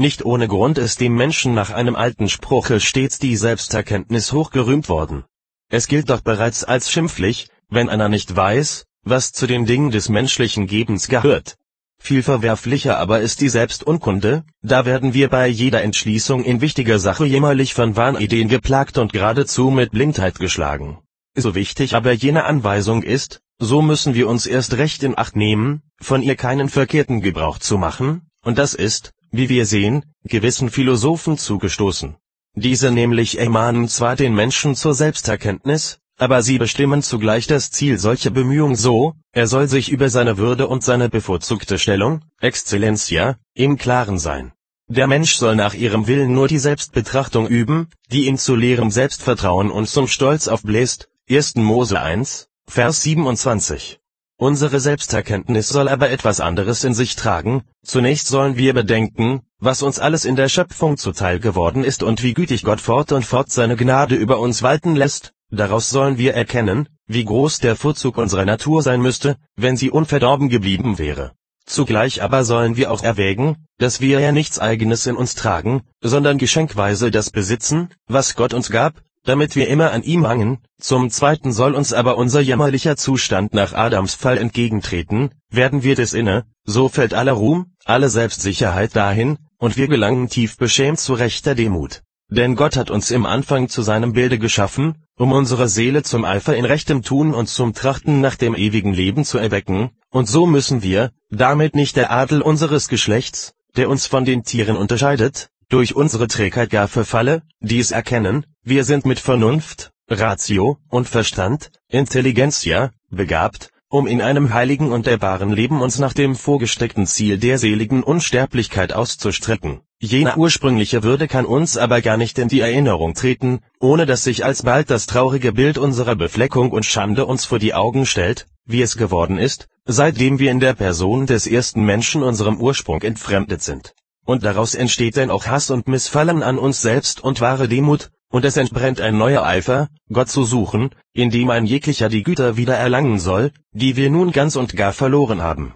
Nicht ohne Grund ist dem Menschen nach einem alten Spruche stets die Selbsterkenntnis hochgerühmt worden. Es gilt doch bereits als schimpflich, wenn einer nicht weiß, was zu den Dingen des menschlichen Gebens gehört. Viel verwerflicher aber ist die Selbstunkunde, da werden wir bei jeder Entschließung in wichtiger Sache jämmerlich von Wahnideen geplagt und geradezu mit Blindheit geschlagen. So wichtig aber jene Anweisung ist, so müssen wir uns erst recht in Acht nehmen, von ihr keinen verkehrten Gebrauch zu machen, und das ist, wie wir sehen, gewissen Philosophen zugestoßen. Diese nämlich ermahnen zwar den Menschen zur Selbsterkenntnis, aber sie bestimmen zugleich das Ziel solcher Bemühung so, er soll sich über seine Würde und seine bevorzugte Stellung, Exzellentia, im Klaren sein. Der Mensch soll nach ihrem Willen nur die Selbstbetrachtung üben, die ihn zu leerem Selbstvertrauen und zum Stolz aufbläst, 1. Mose 1, Vers 27. Unsere Selbsterkenntnis soll aber etwas anderes in sich tragen, zunächst sollen wir bedenken, was uns alles in der Schöpfung zuteil geworden ist und wie gütig Gott fort und fort seine Gnade über uns walten lässt, daraus sollen wir erkennen, wie groß der Vorzug unserer Natur sein müsste, wenn sie unverdorben geblieben wäre. Zugleich aber sollen wir auch erwägen, dass wir ja nichts eigenes in uns tragen, sondern geschenkweise das besitzen, was Gott uns gab, damit wir immer an ihm hangen, zum zweiten soll uns aber unser jämmerlicher Zustand nach Adams Fall entgegentreten, werden wir des inne, so fällt aller Ruhm, alle Selbstsicherheit dahin, und wir gelangen tief beschämt zu rechter Demut. Denn Gott hat uns im Anfang zu seinem Bilde geschaffen, um unsere Seele zum Eifer in rechtem Tun und zum Trachten nach dem ewigen Leben zu erwecken, und so müssen wir, damit nicht der Adel unseres Geschlechts, der uns von den Tieren unterscheidet, durch unsere Trägheit gar verfalle, dies erkennen, wir sind mit Vernunft, Ratio und Verstand, Intelligenzia, begabt, um in einem heiligen und erbaren Leben uns nach dem vorgesteckten Ziel der seligen Unsterblichkeit auszustrecken. Jene ursprüngliche Würde kann uns aber gar nicht in die Erinnerung treten, ohne dass sich alsbald das traurige Bild unserer Befleckung und Schande uns vor die Augen stellt, wie es geworden ist, seitdem wir in der Person des ersten Menschen unserem Ursprung entfremdet sind. Und daraus entsteht denn auch Hass und Missfallen an uns selbst und wahre Demut, und es entbrennt ein neuer Eifer, Gott zu suchen, indem ein jeglicher die Güter wieder erlangen soll, die wir nun ganz und gar verloren haben